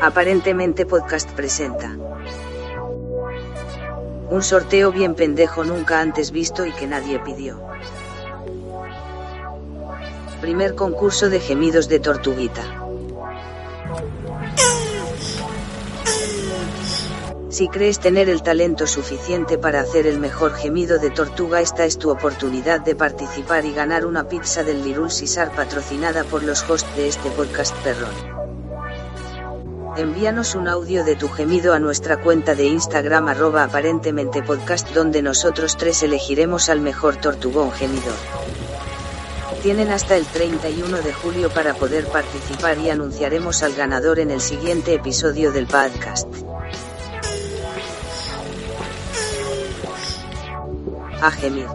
Aparentemente Podcast presenta. Un sorteo bien pendejo nunca antes visto y que nadie pidió. Primer concurso de gemidos de tortuguita. Si crees tener el talento suficiente para hacer el mejor gemido de tortuga, esta es tu oportunidad de participar y ganar una pizza del Lirul Sisar patrocinada por los hosts de este podcast perrón. Envíanos un audio de tu gemido a nuestra cuenta de Instagram arroba aparentemente podcast donde nosotros tres elegiremos al mejor tortugón gemidor. Tienen hasta el 31 de julio para poder participar y anunciaremos al ganador en el siguiente episodio del podcast. A gemir.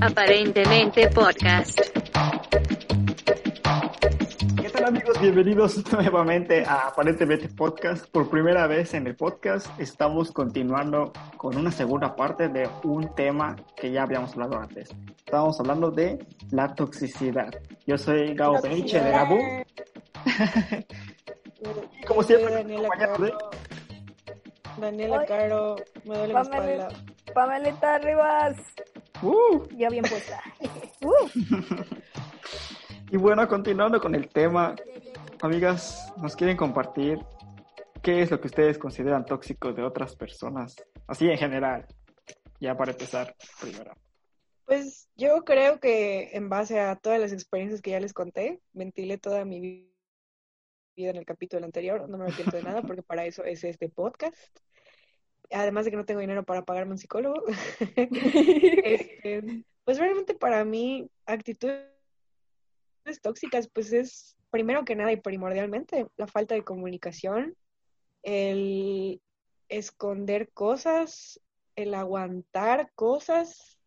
Aparentemente Podcast. ¿Qué tal amigos? Bienvenidos nuevamente a Aparentemente Podcast. Por primera vez en el podcast estamos continuando con una segunda parte de un tema que ya habíamos hablado antes. Estábamos hablando de la toxicidad. Yo soy Gabo Peniche de Gabo. Como siempre, Daniela de- Caro. Daniela Caro, me duele la espalda. Pamela, Pamelita Rivas, Uh, ya bien puesta. Uh, Y bueno, continuando con el tema, amigas, nos quieren compartir qué es lo que ustedes consideran tóxico de otras personas, así en general, ya para empezar primero. Pues yo creo que en base a todas las experiencias que ya les conté, ventilé toda mi vi- vida en el capítulo anterior, no me arrepiento de nada porque para eso es este podcast. Además de que no tengo dinero para pagarme un psicólogo. Este, pues realmente para mí, actitudes tóxicas, pues es primero que nada y primordialmente la falta de comunicación, el esconder cosas, el aguantar cosas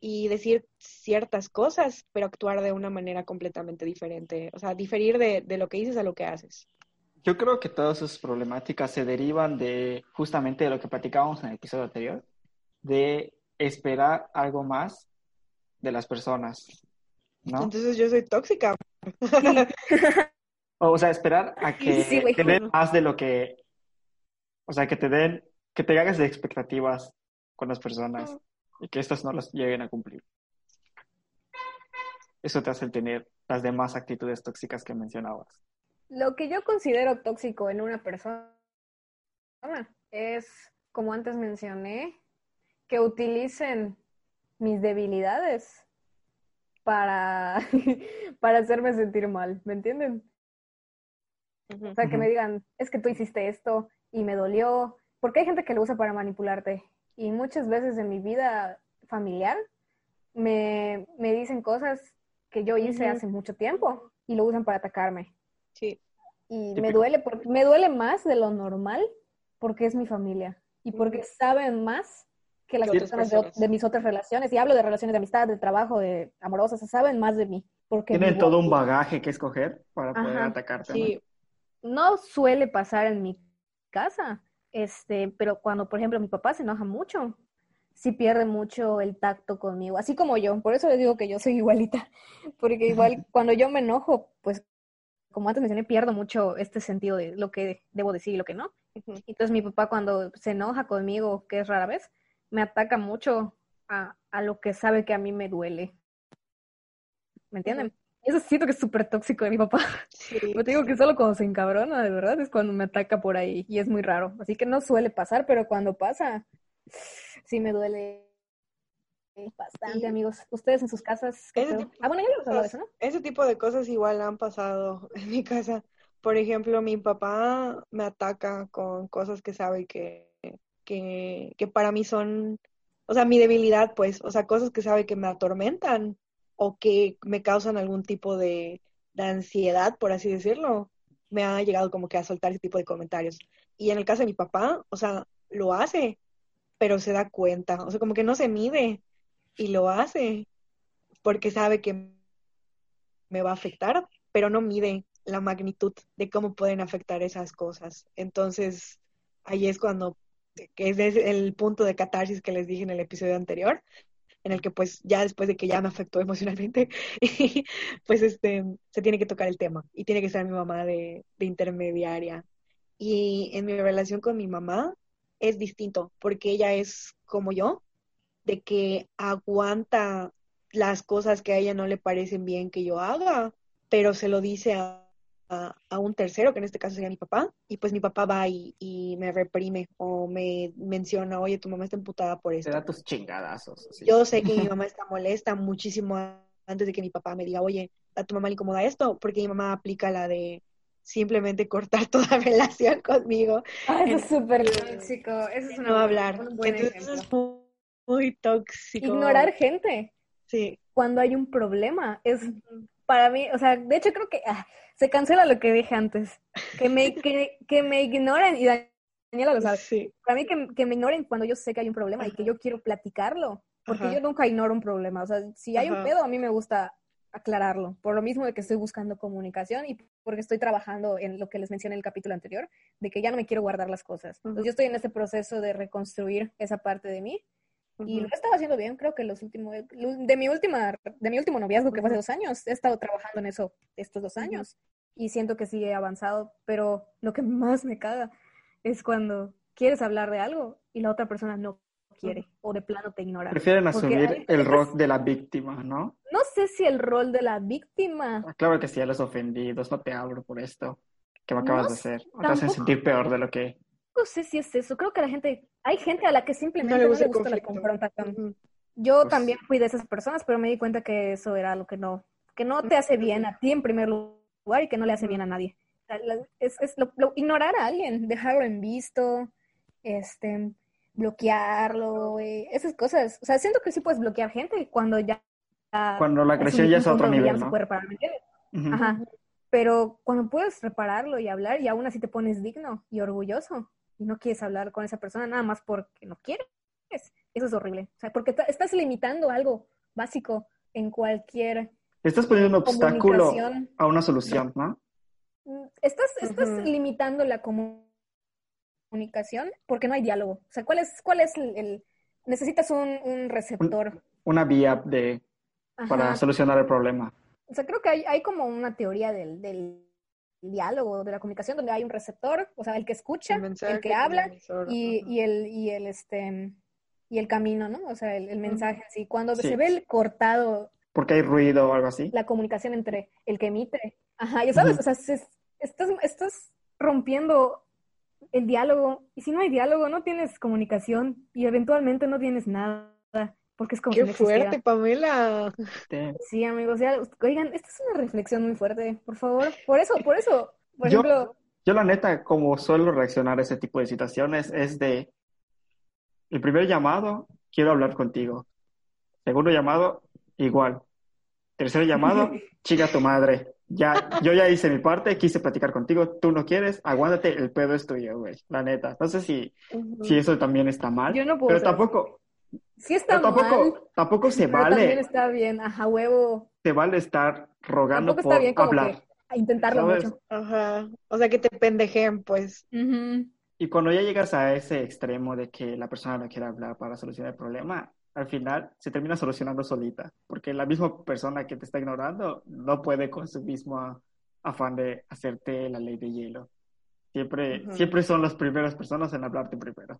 y decir ciertas cosas, pero actuar de una manera completamente diferente. O sea, diferir de, de lo que dices a lo que haces. Yo creo que todas esas problemáticas se derivan de justamente de lo que platicábamos en el episodio anterior, de esperar algo más de las personas, ¿no? Entonces yo soy tóxica. O sea, esperar a que Sí, te den más de lo que, o sea, que te den, que te hagas de expectativas con las personas y que estas no las lleguen a cumplir. Eso te hace tener las demás actitudes tóxicas que mencionabas. Lo que yo considero tóxico en una persona es, como antes mencioné, que utilicen mis debilidades para, para hacerme sentir mal, ¿me entienden? O sea, que me digan, es que tú hiciste esto y me dolió, porque hay gente que lo usa para manipularte. Y muchas veces en mi vida familiar me, me dicen cosas que yo hice hace mucho tiempo y lo usan para atacarme. Sí. Y Típico. me duele, porque, me duele más de lo normal porque es mi familia y porque saben más que las personas de, de mis otras relaciones. Y hablo de relaciones de amistad, de trabajo, de amorosas, saben más de mí. Porque Tienen todo un bagaje que escoger para poder atacarte. ¿no? Sí. no suele pasar en mi casa, este, pero cuando, por ejemplo, mi papá se enoja mucho, sí pierde mucho el tacto conmigo, así como yo. Por eso les digo que yo soy igualita, porque igual cuando yo me enojo, pues, como antes mencioné, pierdo mucho este sentido de lo que debo decir y lo que no. Entonces mi papá cuando se enoja conmigo, que es rara vez, me ataca mucho a, a lo que sabe que a mí me duele. ¿Me entienden? Eso siento que es súper tóxico de mi papá. Sí. Yo te digo que solo cuando se encabrona, de verdad, es cuando me ataca por ahí y es muy raro. Así que no suele pasar, pero cuando pasa, sí me duele bastante, amigos. Ustedes en sus casas, Ah, bueno, ya eso, ¿no? Ese tipo de cosas igual han pasado en mi casa. por ejemplo, mi papá me ataca con cosas que sabe que, que, que para mí son, o sea, mi debilidad, pues, o sea, cosas que sabe que me atormentan o que me causan algún tipo de, de ansiedad, por así decirlo, me ha llegado como que a soltar ese tipo de comentarios. Y en el caso de mi papá, o sea, lo hace, pero se da cuenta, o sea, como que no se mide y lo hace porque sabe que me va a afectar, pero no mide la magnitud de cómo pueden afectar esas cosas. Entonces, ahí es cuando, que es el punto de catarsis que les dije en el episodio anterior, en el que pues ya después de que ya me afectó emocionalmente, pues este, se tiene que tocar el tema y tiene que ser mi mamá de, de intermediaria. Y en mi relación con mi mamá es distinto, porque ella es como yo, de que aguanta las cosas que a ella no le parecen bien que yo haga, pero se lo dice a, a, un tercero, que en este caso sería mi papá, y pues mi papá va y, y, me reprime o me menciona, oye, tu mamá está emputada por esto. Te da tus chingadazos. Yo sé que mi mamá está molesta muchísimo antes de que mi papá me diga, oye, a tu mamá le incomoda esto, porque mi mamá aplica la de simplemente cortar toda relación conmigo. Ah, eso es súper tóxico. Eso es una, no hablar. Un buen Entonces es muy tóxico. Ignorar gente. Sí. Cuando hay un problema. Es para mí, o sea, de hecho creo que ah, se cancela lo que dije antes. Que me, que, que me ignoren, y Daniela lo sabe. Sí. Para mí que, que, me ignoren cuando yo sé que hay un problema y que yo quiero platicarlo. Porque Ajá. yo nunca ignoro un problema. O sea, si hay un Ajá. pedo, a mí me gusta aclararlo. Por lo mismo de que estoy buscando comunicación y porque estoy trabajando en lo que les mencioné en el capítulo anterior, de que ya no me quiero guardar las cosas. Entonces yo estoy en este proceso de reconstruir esa parte de mí y lo he estado haciendo bien, creo que los últimos, de mi última, de mi último noviazgo que fue hace dos años, he estado trabajando en eso estos dos años y siento que sí he avanzado, pero lo que más me caga es cuando quieres hablar de algo y la otra persona no quiere o de plano te ignora. Prefieren asumir hay- el rol de la víctima, ¿no? No sé si el rol de la víctima, Ah, Claro que sí, a los ofendidos, no te hablo por esto que me acabas No de hacer. Me hacen tampoco- sentir peor de lo que... no sé si es eso, creo que la gente, hay gente a la que simplemente No no le le gusta gusta, el la conflicto. confrontación. Ujú. Yo Pues- también fui de esas personas, pero me di cuenta que eso era lo que no, que no te hace bien a ti en primer lugar y que no le hace bien a nadie. O sea, la- Es, es lo- lo- ignorar a alguien, dejarlo en visto, este, bloquearlo, eh, esas cosas. O sea, siento que sí puedes bloquear gente cuando ya... Cuando la un ya es otro nivel, no ¿no? Ajá. Pero cuando puedes repararlo y hablar y aún así te pones digno y orgulloso y no quieres hablar con esa persona nada más porque no quieres, eso es horrible. O sea, porque estás limitando algo básico en cualquier Estás poniendo un obstáculo a una solución, ¿no? Mm, Estás, estás limitando la comu- comunicación porque no hay diálogo. O sea, ¿cuál es, cuál es el, el- necesitas un, un receptor? Una vía de para solucionar el problema. O sea, creo que hay, hay como una teoría del, del diálogo, de la comunicación, donde hay un receptor, o sea, el que escucha, El mensaje, el que habla el y, y el, y el este y el camino, ¿no? O sea, el, el mensaje así. Cuando Sí. se ve el cortado Porque hay ruido o algo así. la comunicación entre el que emite, ajá, ya sabes, o sea, se- estás, estás rompiendo el diálogo, y si no hay diálogo, no tienes comunicación, y eventualmente no tienes nada, porque es como si Qué fuerte, Pamela. Sí, amigos, ya, oigan, esta es una reflexión muy fuerte, por favor. Por eso, por eso, por Yo- ejemplo, Yo la neta, como suelo reaccionar a ese tipo de situaciones, es de el primer llamado, quiero hablar contigo. Segundo llamado, igual. Tercer llamado, chica tu madre. Ya, yo ya hice mi parte, quise platicar contigo, tú no quieres, aguántate, el pedo es tuyo, güey. La neta. No sé si, si eso también está mal, Yo no puedo pero tampoco, sí está pero mal, tampoco, tampoco se pero también vale, está bien, ajá, huevo. se vale estar rogando Tampoco por está bien como hablar. que a intentarlo ¿Sabes? mucho. Ajá. O sea, que te pendejen, pues. Ujú. Y cuando ya llegas a ese extremo de que la persona no quiere hablar para solucionar el problema, al final se termina solucionando solita, porque la misma persona que te está ignorando no puede con su mismo afán de hacerte la ley de hielo. Siempre, Ujú. siempre son las primeras personas en hablarte primero.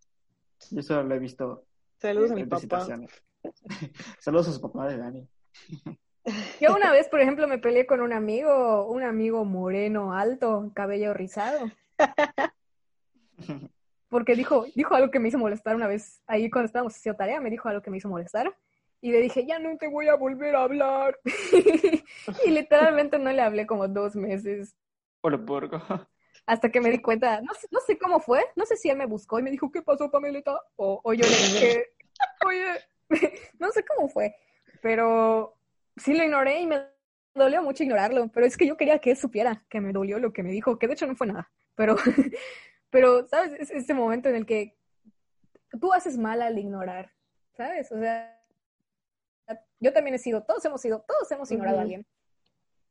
Y eso lo he visto Saludos a mi papá. Saludos a su papá de Dani. Yo una vez, por ejemplo, me peleé con un amigo, un amigo moreno, alto, cabello rizado, porque dijo, dijo algo que me hizo molestar una vez, ahí cuando estábamos haciendo tarea, me dijo algo que me hizo molestar, y le dije, ya no te voy a volver a hablar. y literalmente no le hablé como dos meses. Hola, porco. Hasta que me di cuenta, no sé, no sé cómo fue, no sé si él me buscó y me dijo, ¿qué pasó, Pamelita? O, o yo le dije, oye, no sé cómo fue, pero sí lo ignoré y me dolió mucho ignorarlo, pero es que yo quería que él supiera que me dolió lo que me dijo, que de hecho no fue nada, pero, pero, ¿sabes? Es este momento en el que tú haces mal al ignorar, ¿sabes? O sea, yo también he sido, todos hemos sido, todos hemos ignorado a alguien.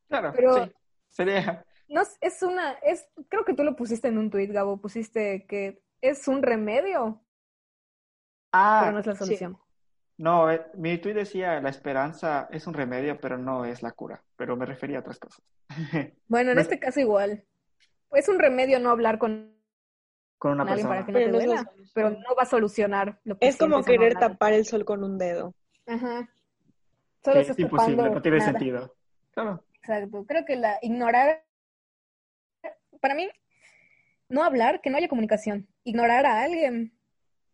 Claro, Pero- sí. Sería. No, es una, es, creo que tú lo pusiste en un tuit, Gabo, pusiste que es un remedio, Ah, pero no es la sí. solución. no, eh, mi tweet decía la esperanza es un remedio, pero no es la cura. Pero me refería a otras cosas. Bueno, en Me- este caso igual. Es un remedio no hablar con Con una alguien persona. para que no Pero te no duela, solución. pero no va a solucionar lo que Es como no querer tapar el sol con un dedo. Ajá. Solo es imposible, no tiene nada. sentido. Claro. Exacto. Creo que la ignorar, para mí, no hablar, que no haya comunicación. Ignorar a alguien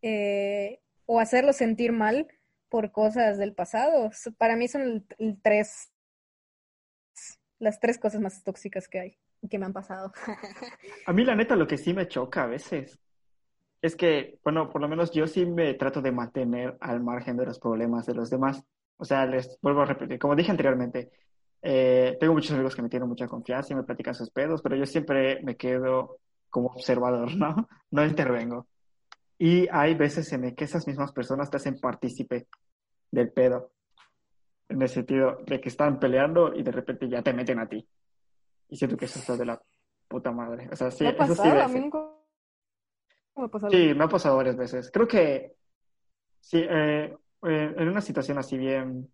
eh, o hacerlo sentir mal por cosas del pasado. Para mí son el, el tres, las tres cosas más tóxicas que hay que me han pasado. A mí, la neta, lo que sí me choca a veces es que, bueno, por lo menos yo sí me trato de mantener al margen de los problemas de los demás. O sea, les vuelvo a repetir, como dije anteriormente, eh, tengo muchos amigos que me tienen mucha confianza y me platican sus pedos, pero yo siempre me quedo como observador, ¿no? No intervengo. Y hay veces en que esas mismas personas te hacen partícipe del pedo, en el sentido de que están peleando y de repente ya te meten a ti. Y siento que eso está de la puta madre. O sea, sí, ¿Me ha eso sí pasado? A mí nunca me ha pasado. Sí, me ha pasado varias veces. Creo que sí, eh, eh, en una situación así bien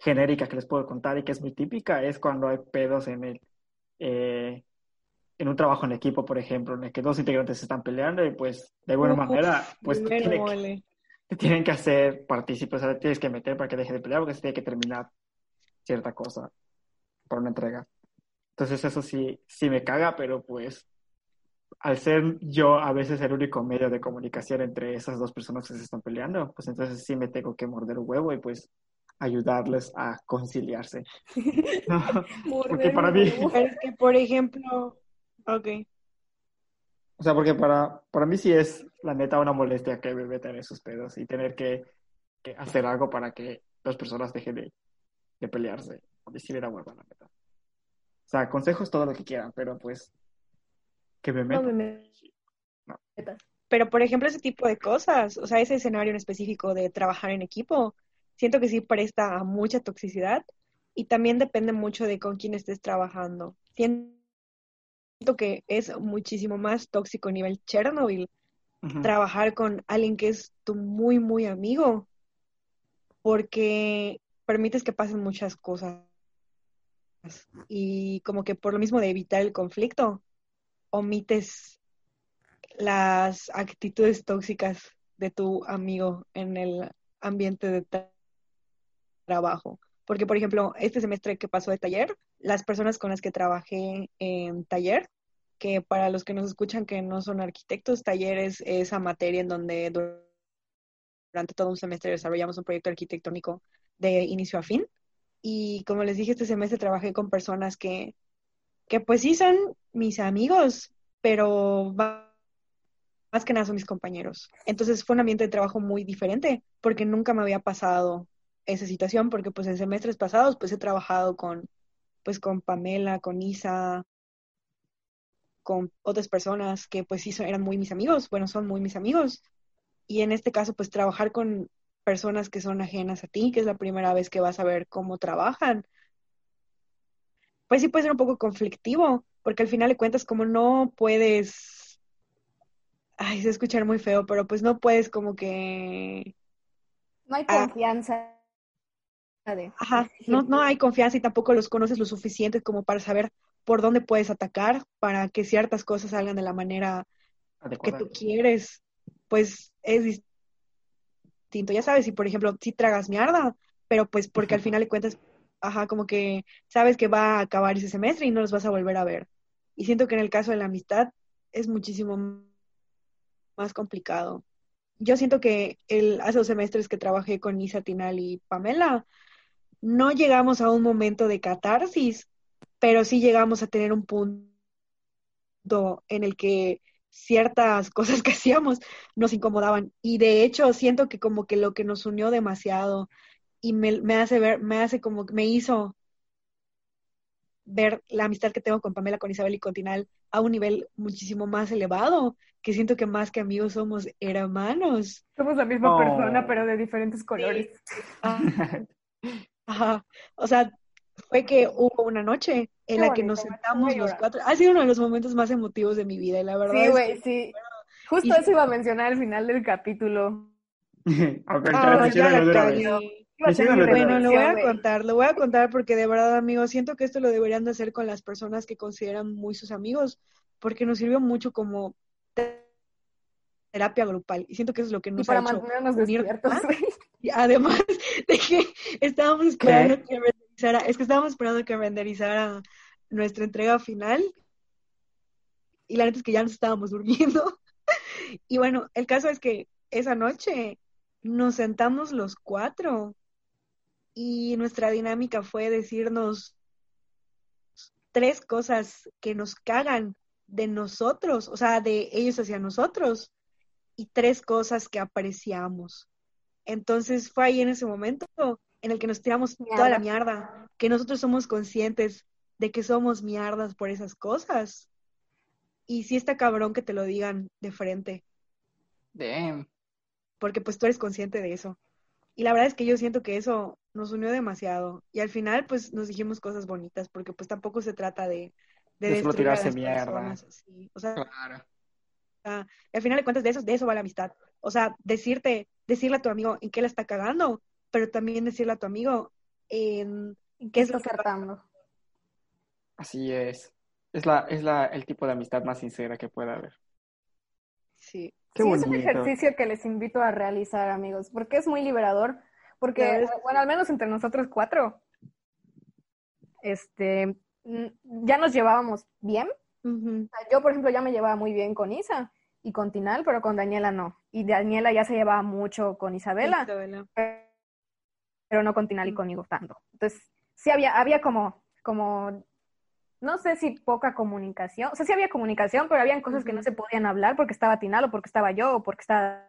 genérica que les puedo contar y que es muy típica es cuando hay pedos en el eh, en un trabajo en equipo, por ejemplo, en el que dos integrantes se están peleando y pues de alguna Uf, manera pues te tienen, que, mole. te tienen que hacer partícipes, o sea, te tienes que meter para que deje de pelear porque se tiene que terminar cierta cosa para una entrega. Entonces eso sí, sí me caga, pero pues al ser yo a veces el único medio de comunicación entre esas dos personas que se están peleando, pues entonces sí me tengo que morder un huevo y pues ayudarles a conciliarse. ¿no? Porque para mí, es que, por ejemplo, ok. o sea, porque para, para mí sí es la neta una molestia que me metan esos pedos y tener que, que hacer algo para que las personas dejen de, de pelearse o de la hueva, la neta. O sea, consejos todo lo que quieran, pero pues que me No metan. me No. metas. Pero, por ejemplo, ese tipo de cosas, o sea, ese escenario en específico de trabajar en equipo, siento que sí presta a mucha toxicidad y también depende mucho de con quién estés trabajando. Siento que es muchísimo más tóxico a nivel Chernobyl trabajar con alguien que es tu muy, muy amigo, porque permites que pasen muchas cosas. Y como que por lo mismo de evitar el conflicto, omites las actitudes tóxicas de tu amigo en el ambiente de trabajo. Porque, por ejemplo, este semestre que pasó de taller, las personas con las que trabajé en taller, que para los que nos escuchan que no son arquitectos, taller es esa materia en donde dur- durante todo un semestre desarrollamos un proyecto arquitectónico de inicio a fin. Y como les dije, este semestre trabajé con personas que, que pues sí son mis amigos, pero más que nada son mis compañeros. Entonces fue un ambiente de trabajo muy diferente porque nunca me había pasado esa situación porque pues en semestres pasados pues he trabajado con pues con Pamela, con Isa, con otras personas que pues sí son- eran muy mis amigos, bueno, son muy mis amigos. Y en este caso pues trabajar con personas que son ajenas a ti, que es la primera vez que vas a ver cómo trabajan, pues sí puede ser un poco conflictivo, porque al final de cuentas como no puedes, ay, se escuchar muy feo, pero pues no puedes como que No hay Ah. confianza de Ajá, no, no hay confianza y tampoco los conoces lo suficiente como para saber por dónde puedes atacar para que ciertas cosas salgan de la manera que tú quieres. Pues es distinto. Ya sabes, si por ejemplo, si tragas mierda, pero pues porque al final de cuentas, ajá, como que sabes que va a acabar ese semestre y no los vas a volver a ver. Y siento que en el caso de la amistad es muchísimo más complicado. Yo siento que el, hace dos semestres que trabajé con Isa Tinal y Pamela, no llegamos a un momento de catarsis pero sí llegamos a tener un punto en el que ciertas cosas que hacíamos nos incomodaban. Y de hecho siento que como que lo que nos unió demasiado y me, me hace ver, me hace como, me hizo ver la amistad que tengo con Pamela, con Isabel y con Tinal a un nivel muchísimo más elevado, que siento que más que amigos somos hermanos. Somos la misma Oh. persona, pero de diferentes colores. Ajá. O sea, fue que hubo una noche en Qué la que bonito, nos sentamos los cuatro. Ha sido uno de los momentos más emotivos de mi vida, y la verdad. Sí, es güey, que- sí. Justo Y- eso iba a mencionar al final del capítulo. Ah, ya la Bueno, lo voy a contar, lo voy a contar porque de verdad, amigos, siento que esto lo deberían de hacer con las personas que consideran muy sus amigos, porque nos sirvió mucho como terapia grupal. Y siento que eso es lo que Y nos para ha hecho mantenernos despiertos, güey. Y además de que estábamos esperando que renderizara, es que estábamos esperando que renderizara nuestra entrega final. Y la neta es que ya nos estábamos durmiendo. Y bueno, el caso es que esa noche nos sentamos los cuatro y nuestra dinámica fue decirnos tres cosas que nos cagan de nosotros, o sea, de ellos hacia nosotros, y tres cosas que apreciamos. Entonces fue ahí en ese momento en el que nos tiramos toda la mierda, que nosotros somos conscientes de que somos mierdas por esas cosas. Y sí está cabrón que te lo digan de frente, Damn. porque pues tú eres consciente de eso. Y la verdad es que yo siento que eso nos unió demasiado. Y al final pues nos dijimos cosas bonitas, porque pues tampoco se trata de, de, De solo tirarse mierda. personas. O sea, Claro. Al final de cuentas de eso, de eso va la amistad. O sea, decirte, decirle a tu amigo en qué la está cagando, pero también decirle a tu amigo en ¿Qué es lo está que- acertando? Así es. Es la, es la, el tipo de amistad más sincera que puede haber. sí. Qué sí, bonito. es un ejercicio que les invito a realizar, amigos, porque es muy liberador. Porque, bueno, al menos entre nosotros cuatro, este, ya nos llevábamos bien. Ujú. O sea, Yo, por ejemplo, ya me llevaba muy bien con Isa y con Tinal, pero con Daniela no. Y Daniela ya se llevaba mucho con Isabela, Isabela. pero no con Tinal y conmigo tanto. Entonces, sí había, había como, como, no sé si poca comunicación, o sea, sí había comunicación, pero habían cosas que no se podían hablar porque estaba Tinal o porque estaba yo o porque estaba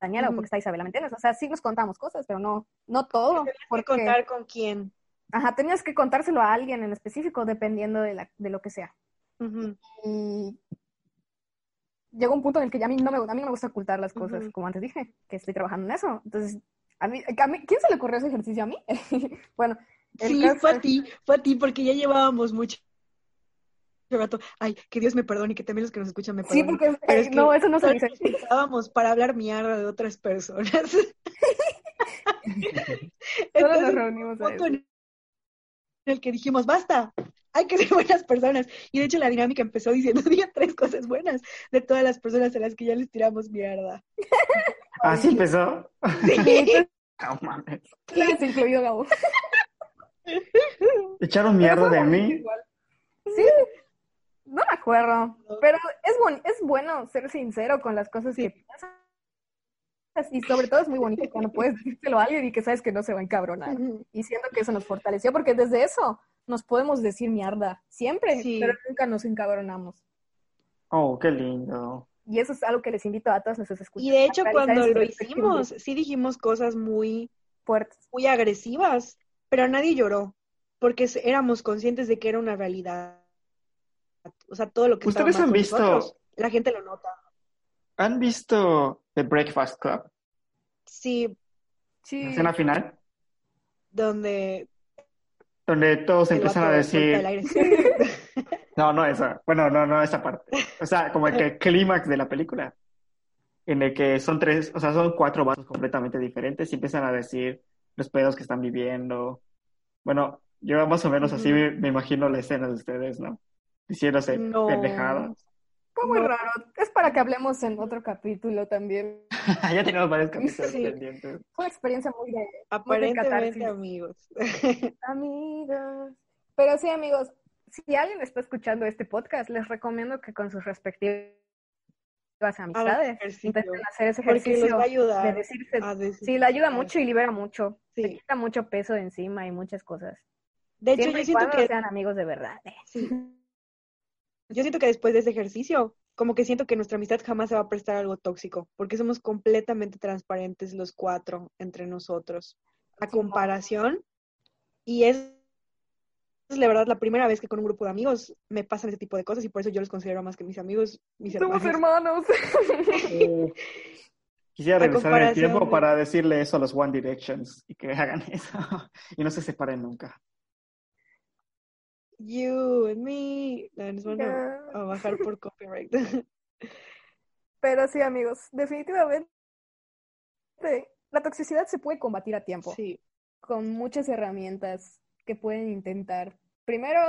Daniela o porque está Isabela, ¿me entiendes? O sea, sí nos contamos cosas, pero no, no todo. Que Porque, contar con quién. ajá, tenías que contárselo a alguien en específico dependiendo de, la, de lo que sea. Y llegó un punto en el que ya a mí no me, a mí no me gusta ocultar las cosas, como antes dije, que estoy trabajando en eso. Entonces, a mí, a mí- ¿quién se le ocurrió ese ejercicio a mí? bueno, Sí, caso fue a ti, fue a ti, porque ya llevábamos mucho rato. Ay, que Dios me perdone y que también los que nos escuchan me Sí, perdonen. porque Pero eh, es que no, eso no se dice. nos juntábamos para hablar mierda de otras personas. Solo Entonces, nos reunimos a eso. En el que dijimos, basta, hay que ser buenas personas. Y de hecho la dinámica empezó diciendo, digan tres cosas buenas de todas las personas a las que ya les tiramos mierda. Así empezó. Sí, No mames. incluido, Gabo. Echaron mierda de mí. igual. Sí, no me acuerdo. Pero es, buen- es bueno ser sincero con las cosas que piensas. Y sobre todo es muy bonito cuando puedes decírselo a alguien y que sabes que no se va a encabronar. Y siento que eso nos fortaleció, porque desde eso nos podemos decir mierda, siempre, Sí. pero nunca nos encabronamos. Oh, qué lindo. Y eso es algo que les invito a todos nuestros escuchas. Y de hecho cuando lo hicimos, sí dijimos cosas muy, fuertes. muy agresivas, pero nadie lloró, porque éramos conscientes de que era una realidad. O sea, todo lo que ¿Ustedes han visto- nosotros, la gente lo nota. ¿Han visto The Breakfast Club? Sí, Sí. La escena final, donde donde todos el empiezan a decir, no, no esa, bueno, no, no esa parte. O sea, como el que clímax de la película, en el que son tres, o sea, son cuatro vasos completamente diferentes y empiezan a decir los pedos que están viviendo. Bueno, yo más o menos así me imagino la escena de ustedes, ¿no? Diciéndose No. pendejadas. Fue muy No. raro. Es para que hablemos en otro capítulo también. ya tenemos varios capítulos Sí. pendientes. Fue una experiencia muy de Aparentemente, catarsis. amigos. amigos. Pero sí, amigos, si alguien está escuchando este podcast, les recomiendo que con sus respectivas amistades ejercicio, intenten hacer ese porque les ejercicio va a ayudar de decirse. a decir- Sí, le ayuda mucho y libera mucho. Sí. Le quita mucho peso de encima y muchas cosas. De hecho, Siempre yo y siento cuando que sean amigos de verdad. sí. Yo siento que después de ese ejercicio, como que siento que nuestra amistad jamás se va a prestar algo tóxico, porque somos completamente transparentes los cuatro entre nosotros. A comparación, y es, es la verdad la primera vez que con un grupo de amigos me pasan ese tipo de cosas y por eso yo los considero más que mis amigos, mis Somos hermanos. hermanos. Quisiera A regresar en el tiempo para decirle eso a los One Directions y que hagan eso y no se separen nunca. You and me. No, nos van a, bajar por copyright. Pero sí, amigos, definitivamente la toxicidad se puede combatir a tiempo. Sí, con muchas herramientas que pueden intentar. Primero,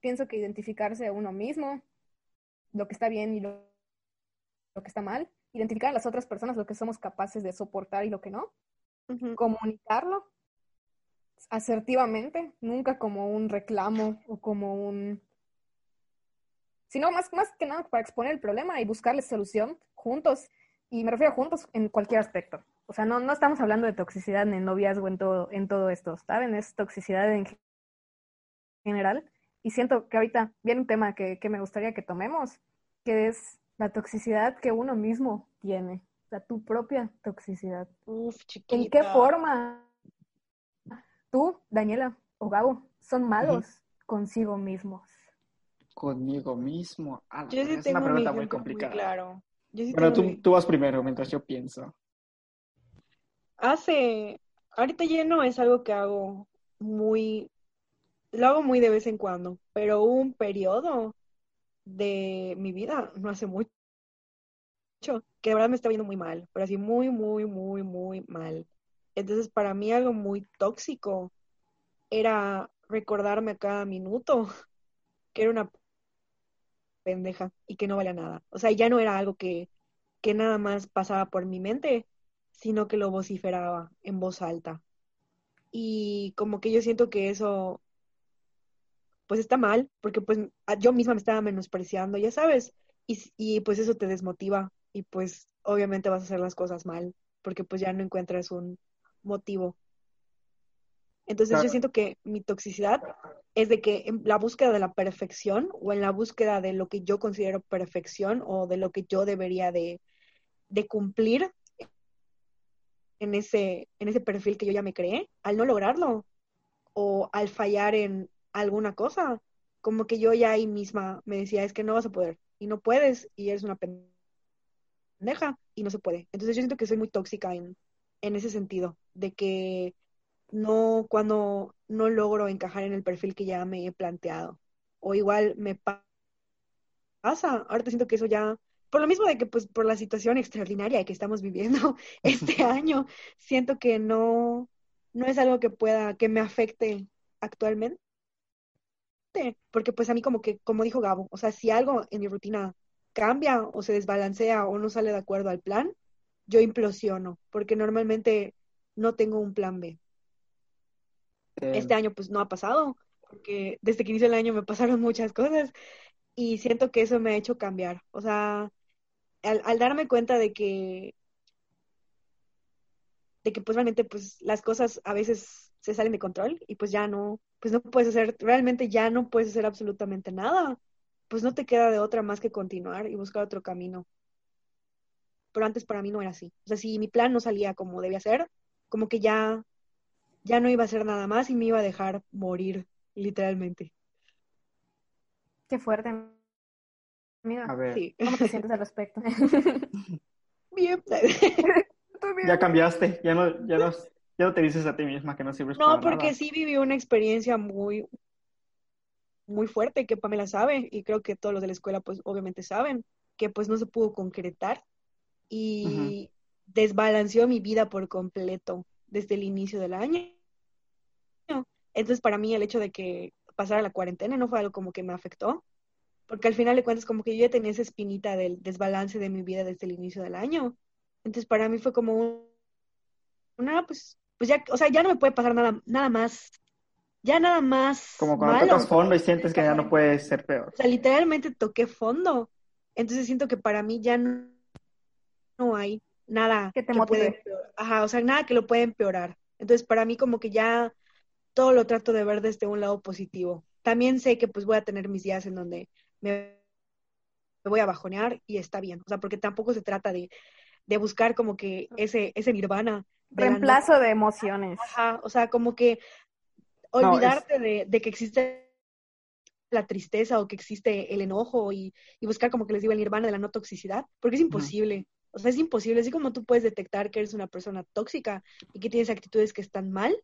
pienso que identificarse a uno mismo, lo que está bien y lo, lo que está mal, identificar a las otras personas lo que somos capaces de soportar y lo que no, comunicarlo asertivamente, nunca como un reclamo o como un... sino más, más que nada para exponer el problema y buscarle solución juntos. Y me refiero a juntos en cualquier aspecto. O sea, no, no estamos hablando de toxicidad en el noviazgo en todo, en todo esto, ¿saben? Es toxicidad en general. Y siento que ahorita viene un tema que, que me gustaría que tomemos, que es la toxicidad que uno mismo tiene, o sea, tu propia toxicidad. Uf, ¿En chiquita. qué forma tú, Daniela o Gabo, son malos consigo mismos? Conmigo mismo. Ah, Yo sí es tengo una pregunta muy complicada. claro. Yo sí Bueno, tengo tú, vas primero mientras yo pienso. Hace, ahorita ya no es algo que hago muy, lo hago muy de vez en cuando, pero hubo un periodo de mi vida, no hace mucho, que de verdad me estaba yendo muy mal, pero así muy, muy, muy, muy mal. Entonces, para mí algo muy tóxico era recordarme a cada minuto que era una pendeja y que no valía nada. O sea, ya no era algo que, que nada más pasaba por mi mente, sino que lo vociferaba en voz alta. Y como que yo siento que eso, pues está mal, porque pues yo misma me estaba menospreciando, ya sabes, y, y pues eso te desmotiva y pues obviamente vas a hacer las cosas mal, porque pues ya no encuentras un motivo. Entonces Claro. yo siento que mi toxicidad es de que en la búsqueda de la perfección o en la búsqueda de lo que yo considero perfección o de lo que yo debería de, de cumplir en ese, en ese perfil que yo ya me creé, al no lograrlo o al fallar en alguna cosa, como que yo ya ahí misma me decía, es que no vas a poder y no puedes y eres una pendeja y no se puede. Entonces yo siento que soy muy tóxica en, en ese sentido, de que no, cuando no logro encajar en el perfil que ya me he planteado. O igual me pa- pasa, ahorita siento que eso ya, por lo mismo de que pues por la situación extraordinaria que estamos viviendo este año, siento que no, no es algo que pueda, que me afecte actualmente. Porque pues a mí como que, como dijo Gabo, o sea, si algo en mi rutina cambia o se desbalancea o no sale de acuerdo al plan, yo implosiono, porque normalmente no tengo un plan B. Eh, Este año pues no ha pasado, porque desde que inició el año me pasaron muchas cosas y siento que eso me ha hecho cambiar. O sea, al, al darme cuenta de que, de que pues realmente pues las cosas a veces se salen de control y pues ya no, pues no puedes hacer, realmente ya no puedes hacer absolutamente nada. Pues no te queda de otra más que continuar y buscar otro camino. Pero antes para mí no era así. O sea, si mi plan no salía como debía ser, como que ya, ya no iba a hacer nada más y me iba a dejar morir, literalmente. Qué fuerte, amiga. a ver, Sí. ¿Cómo te sientes al respecto? Bien. Ya cambiaste, ya no, ya no, ya no te dices a ti misma que no sirves para No, porque nada. sí viví una experiencia muy, muy fuerte que Pamela sabe y creo que todos los de la escuela pues obviamente saben que pues no se pudo concretar y desbalanceó mi vida por completo desde el inicio del año. Entonces para mí el hecho de que pasara la cuarentena no fue algo como que me afectó, porque al final de cuentas como que yo ya tenía esa espinita del desbalance de mi vida desde el inicio del año. Entonces para mí fue como un, una, pues, pues ya, o sea, ya no me puede pasar nada, nada más, ya nada más Como cuando malo. tocas fondo y sientes que ya no puede ser peor. O sea, literalmente toqué fondo. Entonces siento que para mí ya no, no hay nada Que te motive. empeorar. Ajá, o sea, nada que lo pueda empeorar. Entonces para mí como que ya todo lo trato de ver desde un lado positivo. También sé que pues voy a tener mis días en donde me, voy a bajonear y está bien. O sea, porque tampoco se trata de, buscar como que ese, ese nirvana. Reemplazo de emociones. Ajá, o sea, como que olvidarte de, de, que existe la tristeza o que existe el enojo y, buscar como que les digo el nirvana de la no toxicidad, porque es imposible. O sea, es imposible. Así como tú puedes detectar que eres una persona tóxica y que tienes actitudes que están mal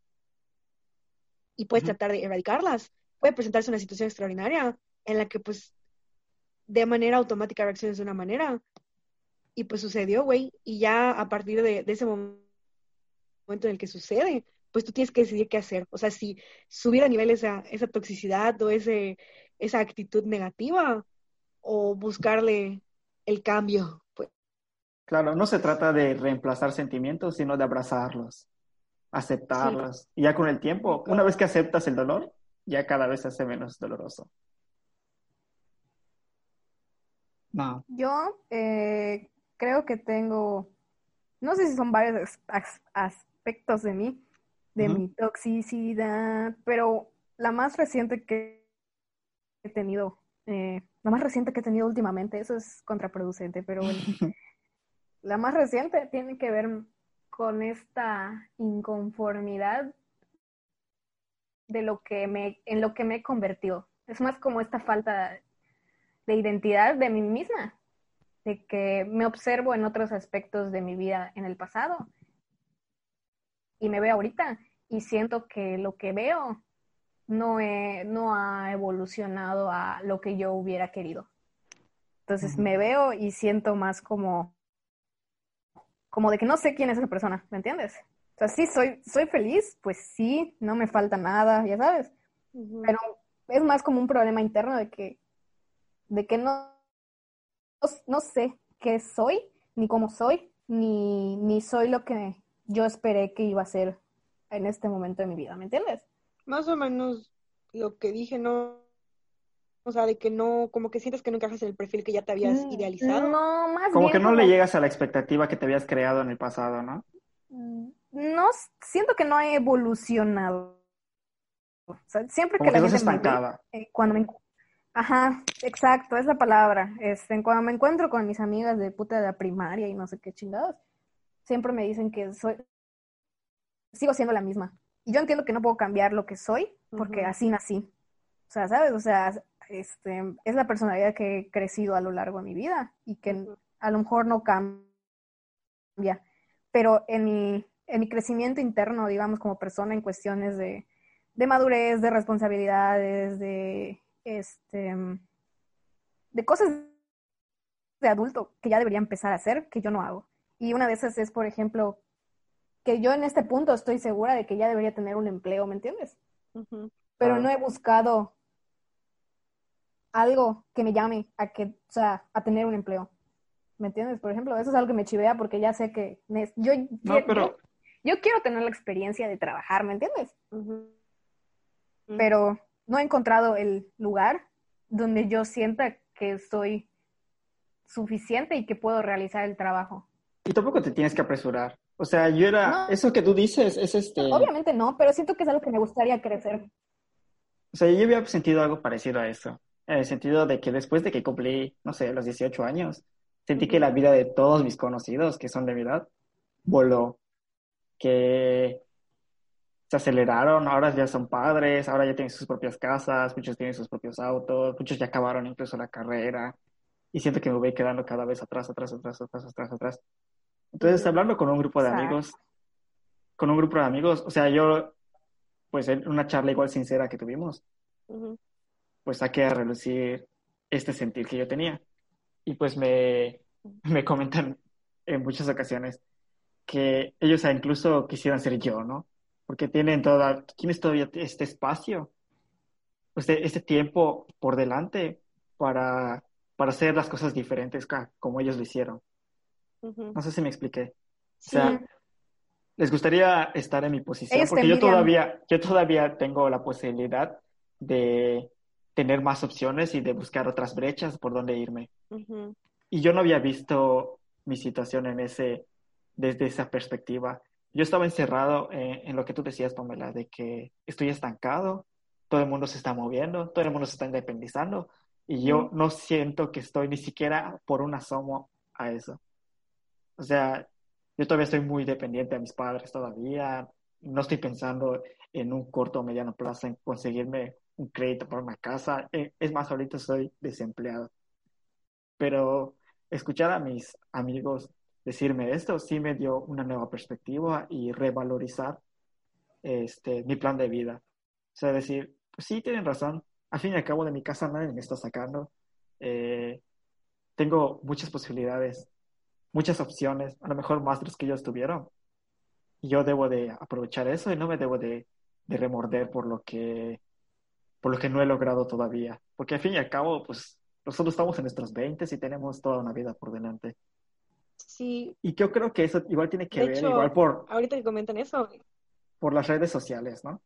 y puedes tratar de erradicarlas, puede presentarse una situación extraordinaria en la que pues de manera automática reacciones de una manera y pues sucedió, güey, y ya a partir de, ese momento en el que sucede, pues tú tienes que decidir qué hacer. O sea, si subir a nivel esa, esa toxicidad o ese, esa actitud negativa o buscarle el cambio. Pues. Claro, no se trata de reemplazar sentimientos, sino de abrazarlos, aceptarlos. Y ya con el tiempo, una vez que aceptas el dolor, ya cada vez se hace menos doloroso. No. Yo eh, creo que tengo, no sé si son varios aspectos de mí, de mi toxicidad, pero la más reciente que he tenido, eh, la más reciente que he tenido últimamente, eso es contraproducente, pero bueno, la más reciente tiene que ver con esta inconformidad de lo que me, en lo que me he convertido. Es más como esta falta de identidad de mí misma, de que me observo en otros aspectos de mi vida en el pasado y me veo ahorita y siento que lo que veo no, no ha evolucionado a lo que yo hubiera querido. Entonces me veo y siento más como, como de que no sé quién es esa persona, ¿me entiendes? O sea, sí, soy, soy feliz, pues sí, no me falta nada, ya sabes, pero es más como un problema interno de que, de que no, no, sé qué soy, ni cómo soy, ni, ni soy lo que yo esperé que iba a ser en este momento de mi vida, ¿me entiendes? Más o menos lo que dije, no, o sea, de que no, como que sientes que no encajas en el perfil que ya te habías mm, idealizado. No, más Como que no le llegas a la expectativa que te habías creado en el pasado, ¿no? Mm, no, siento que no he evolucionado. O sea, siempre que la gente estancada. Eh, cuando me, ajá, exacto, es la palabra. Este, cuando me encuentro con mis amigas de puta de la primaria y no sé qué chingados, siempre me dicen que soy, sigo siendo la misma. Y yo entiendo que no puedo cambiar lo que soy porque así nací. O sea, ¿sabes? O sea, este, es la personalidad que he crecido a lo largo de mi vida y que a lo mejor no cambia. Pero en mi, en mi crecimiento interno, digamos, como persona en cuestiones de, de madurez, de responsabilidades, de, este, de cosas de adulto que ya debería empezar a hacer, que yo no hago. Y una de esas es, por ejemplo, que yo en este punto estoy segura de que ya debería tener un empleo, ¿me entiendes? Pero no he buscado algo que me llame a que, o sea, a tener un empleo. ¿Me entiendes? Por ejemplo, eso es algo que me chivea porque ya sé que yo, yo, quiero tener la experiencia de trabajar, ¿me entiendes? Pero no he encontrado el lugar donde yo sienta que estoy suficiente y que puedo realizar el trabajo. Y tampoco te tienes que apresurar. O sea, yo era, eso que tú dices es este... Obviamente no, pero siento que es algo que me gustaría crecer. O sea, yo había sentido algo parecido a eso, en el sentido de que después de que cumplí, no sé, los 18 años, sentí que la vida de todos mis conocidos, que son de mi edad, voló, que se aceleraron, ahora ya son padres, ahora ya tienen sus propias casas, muchos tienen sus propios autos, muchos ya acabaron incluso la carrera, y siento que me voy quedando cada vez atrás, atrás, atrás, atrás, atrás, atrás. Entonces, hablando con un grupo de amigos, con un grupo de amigos, o sea, yo, pues en una charla igual sincera que tuvimos, pues saqué a relucir este sentir que yo tenía. Y pues me, me comentan en muchas ocasiones que ellos incluso quisieran ser yo, ¿no? Porque tienen toda, tienes todavía este espacio, este, este tiempo por delante para, para hacer las cosas diferentes como ellos lo hicieron. No sé si me expliqué. O sea, les gustaría estar en mi posición porque yo todavía, yo todavía tengo la posibilidad de tener más opciones y de buscar otras brechas por donde irme. Y yo no había visto mi situación en ese, desde esa perspectiva. yo estaba encerrado en, en, lo que tú decías, Pamela, de que estoy estancado, todo el mundo se está moviendo, todo el mundo se está independizando y yo no siento que estoy ni siquiera por un asomo a eso. O sea, yo todavía estoy muy dependiente de mis padres todavía, no estoy pensando en un corto o mediano plazo en conseguirme un crédito para una casa. Eh, es más, ahorita estoy desempleado. Pero escuchar a mis amigos decirme esto sí me dio una nueva perspectiva y revalorizar este, mi plan de vida. O sea, decir, pues sí, tienen razón. Al fin y al cabo de mi casa nadie me está sacando. Eh, tengo muchas posibilidades, muchas opciones, a lo mejor más de los que ellos tuvieron. Y yo debo de aprovechar eso y no me debo de, de remorder por lo que por lo que no he logrado todavía. Porque al fin y al cabo, pues nosotros estamos en nuestros 20 y tenemos toda una vida por delante. Sí. Y yo creo que eso igual tiene que ver, igual por... Ahorita que comentan eso. Por las redes sociales, ¿no?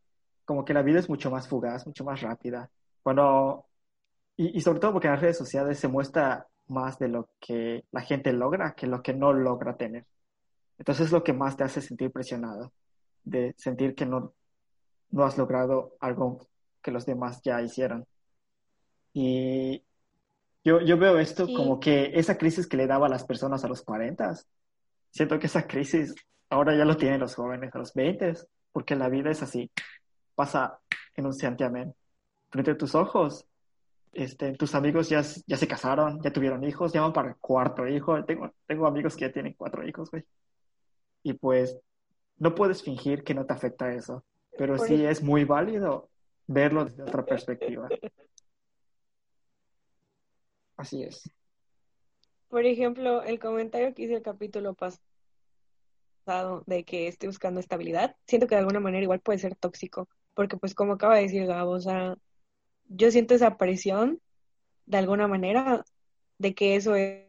Como que la vida es mucho más fugaz, mucho más rápida. Cuando... Y, y sobre todo porque en las redes sociales se muestra más de lo que la gente logra que lo que no logra tener. Entonces es lo que más te hace sentir presionado, de sentir que no, no has logrado algo que los demás ya hicieron. Y yo, yo veo esto Sí. como que esa crisis que le daba a las personas a los 40, siento que esa crisis ahora ya lo tienen los jóvenes a los 20, porque la vida es así, pasa en un santiamén, frente a tus ojos. Este, tus amigos ya, ya se casaron, ya tuvieron hijos, ya van para el cuarto hijo. Tengo, tengo amigos que ya tienen cuatro hijos, güey. Y pues no puedes fingir que no te afecta eso, pero Por sí es muy válido verlo desde otra perspectiva. Así es. Por ejemplo, el comentario que hice el capítulo pasado de que estoy buscando estabilidad, siento que de alguna manera igual puede ser tóxico, porque pues como acaba de decir Gabo, yo siento esa presión de alguna manera de que eso es,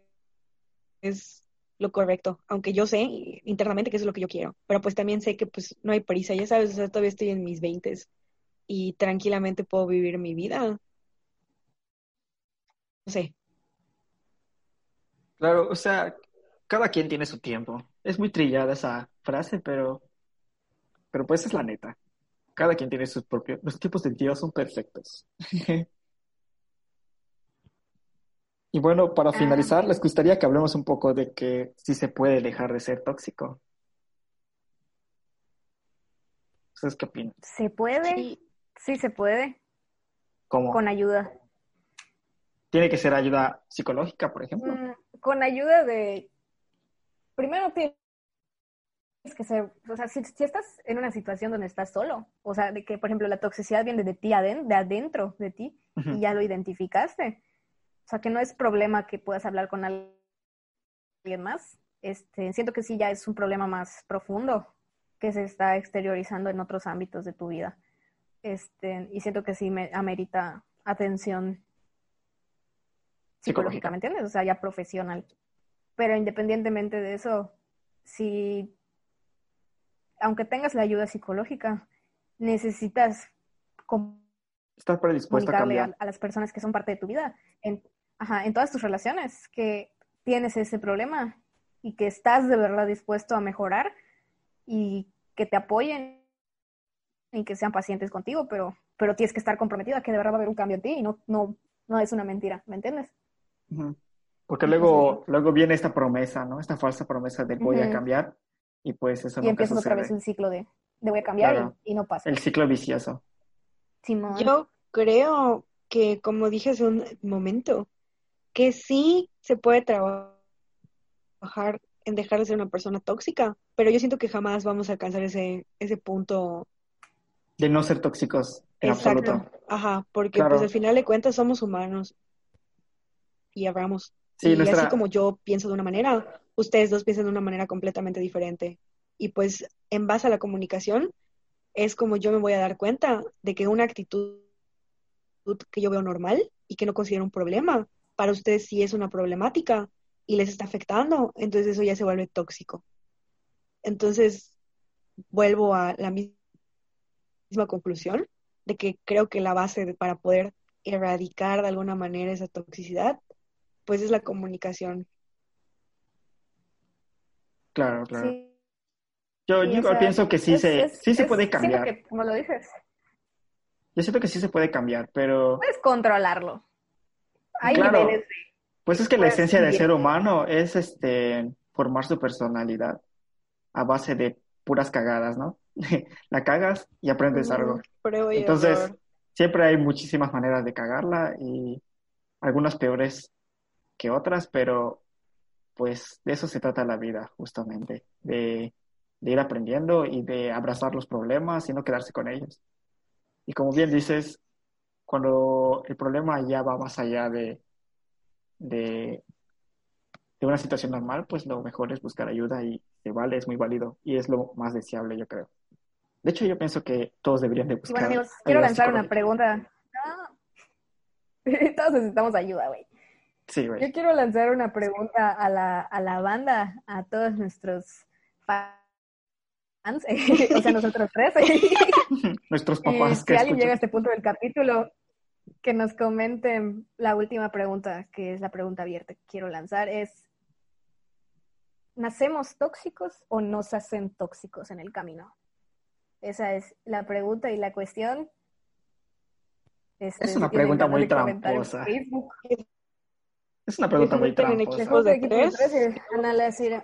es lo correcto, aunque yo sé internamente que eso es lo que yo quiero, pero pues también sé que pues no hay prisa, ya sabes, o sea, todavía estoy en mis veintes y tranquilamente puedo vivir mi vida. No sé, Claro, o sea, cada quien tiene su tiempo. Es muy trillada esa frase, pero, pero pues es la neta. Cada quien tiene sus propios, los tiempos de Dios son perfectos. Y bueno, para Ah. finalizar, les gustaría que hablemos un poco de que si se puede dejar de ser tóxico. ¿Ustedes qué opinan? ¿Se puede? sí, Sí, se puede, ¿Cómo? con ayuda. ¿Tiene que ser ayuda psicológica, por ejemplo? Mm, con ayuda de... Primero tienes que ser, o sea, si, si estás en una situación donde estás solo, o sea, de que, por ejemplo, la toxicidad viene de ti, aden- de adentro de ti, y ya lo identificaste. O sea, que no es problema que puedas hablar con alguien más. Este, siento que sí ya es un problema más profundo que se está exteriorizando en otros ámbitos de tu vida. Este, y siento que sí me amerita atención psicológica. ¿me entiendes? O sea, ya profesional. Pero independientemente de eso, si, aunque tengas la ayuda psicológica, necesitas Estar predispuesto a comunicarle a, cambiar. a las personas que son parte de tu vida, en, ajá, en todas tus relaciones, que tienes ese problema y que estás de verdad dispuesto a mejorar y que te apoyen y que sean pacientes contigo, pero, pero tienes que estar comprometido a que de verdad va a haber un cambio en ti y no, no, no es una mentira, ¿me entiendes? Porque luego, luego viene esta promesa, ¿no? Esta falsa promesa de voy a cambiar y pues eso Y nunca empiezas otra vez sucede. un ciclo de, de voy a cambiar Claro. y, y no pasa. El ciclo vicioso. Simón. Yo creo que, como dije hace un momento, que sí se puede trabajar en dejar de ser una persona tóxica, pero yo siento que jamás vamos a alcanzar ese, ese punto De no ser tóxicos en exacto. absoluto. Ajá, porque Claro. pues al final de cuentas somos humanos y hablamos. Sí, y nuestra- así como yo pienso de una manera, ustedes dos piensan de una manera completamente diferente. Y pues en base a la comunicación es como yo me voy a dar cuenta de que una actitud que yo veo normal y que no considero un problema, para ustedes sí es una problemática y les está afectando, entonces eso ya se vuelve tóxico. Entonces vuelvo a la mis- misma conclusión de que creo que la base de- para poder erradicar de alguna manera esa toxicidad, pues es la comunicación. Claro, claro. Sí, Yo, sea, pienso que sí es- se, es- sí se puede cambiar. que, como lo dices, Yo siento que sí se puede cambiar, pero puedes controlarlo. Hay Claro. niveles de... pues es que la esencia del ser humano es este formar su personalidad a base de puras cagadas, ¿no? La cagas y aprendes algo. Prueba y Entonces, error. siempre hay muchísimas maneras de cagarla y algunas peores que otras, pero pues de eso se trata la vida, justamente, de, de ir aprendiendo y de abrazar los problemas y no quedarse con ellos. Y como bien dices, cuando el problema ya va más allá de, de, de una situación normal, pues lo mejor es buscar ayuda y se vale, es muy válido y es lo más deseable, yo creo. De hecho, yo pienso que todos deberían de Y buscar bueno, amigos, quiero lanzar una pregunta. No. Todos necesitamos ayuda, güey. Sí, güey. Yo quiero lanzar una pregunta a la, a la banda, a todos nuestros fans, o sea, nosotros tres. Nuestros Y papás si que alguien llega a este punto del capítulo, que nos comenten la última pregunta, que es la pregunta abierta que quiero lanzar, es, ¿nacemos tóxicos o nos hacen tóxicos en el camino? Esa es la pregunta y la cuestión. Este, Es una pregunta muy tramposa. Es una pregunta muy tramposa. de tres.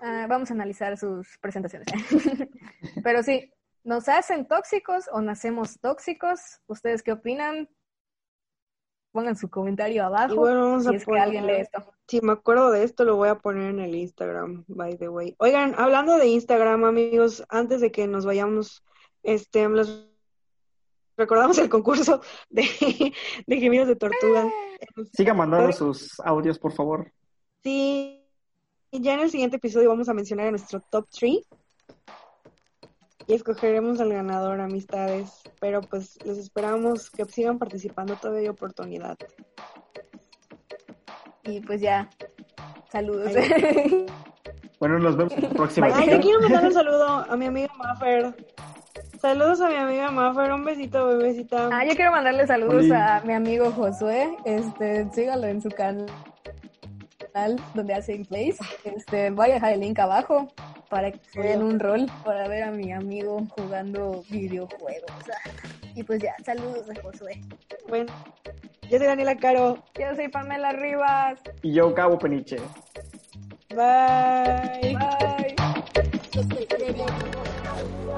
ah, vamos a analizar sus presentaciones. Pero sí, ¿nos hacen tóxicos o nacemos tóxicos? ¿Ustedes qué opinan? Pongan su comentario abajo Y bueno, vamos si a es que alguien lee esto. si me acuerdo de esto, lo voy a poner en el Instagram, by the way. Oigan, hablando de Instagram, amigos, antes de que nos vayamos, este, recordamos el concurso de, de gemidos de tortuga. Siga mandando sus audios, por favor. Sí, y ya en el siguiente episodio vamos a mencionar a nuestro top 3 y escogeremos al ganador, amistades. Pero pues les esperamos que sigan participando, todavía hay oportunidad. Y pues ya, saludos. Bueno, nos vemos en la próxima Ay, yo quiero mandar un saludo a mi amiga Maffer. Saludos a mi amiga Maffer, un besito, bebecita. ah, yo quiero mandarle saludos Oli. a mi amigo Josué. Este, síganlo en su canal donde hace gameplays. Este, voy a dejar el link abajo para que se den un rol para ver a mi amigo jugando videojuegos. Y pues ya, saludos a Josué. Bueno, yo soy Daniela Caro. Yo soy Pamela Rivas. Y yo, Cabo Peniche. Bye. Bye.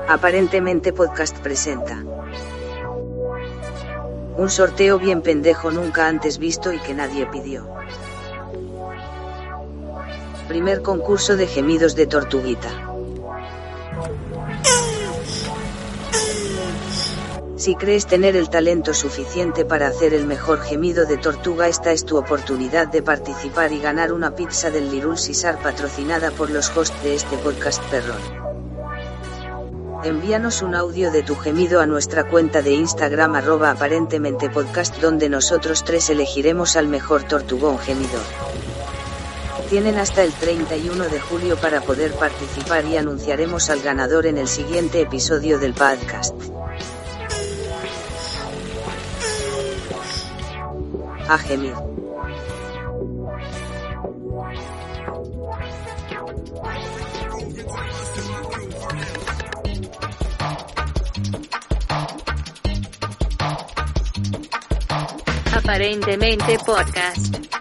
Aparentemente Podcast presenta. Un sorteo bien pendejo nunca antes visto y que nadie pidió. Primer concurso de gemidos de tortuguita. Si crees tener el talento suficiente para hacer el mejor gemido de tortuga, esta es tu oportunidad de participar y ganar una pizza del Lirul Sisar patrocinada por los hosts de este podcast perrón. Envíanos un audio de tu gemido a nuestra cuenta de Instagram arroba aparentemente podcast donde nosotros tres elegiremos al mejor tortugón gemidor. Tienen hasta el 31 de julio para poder participar y anunciaremos al ganador en el siguiente episodio del podcast. A gemir. Aparentemente Podcast.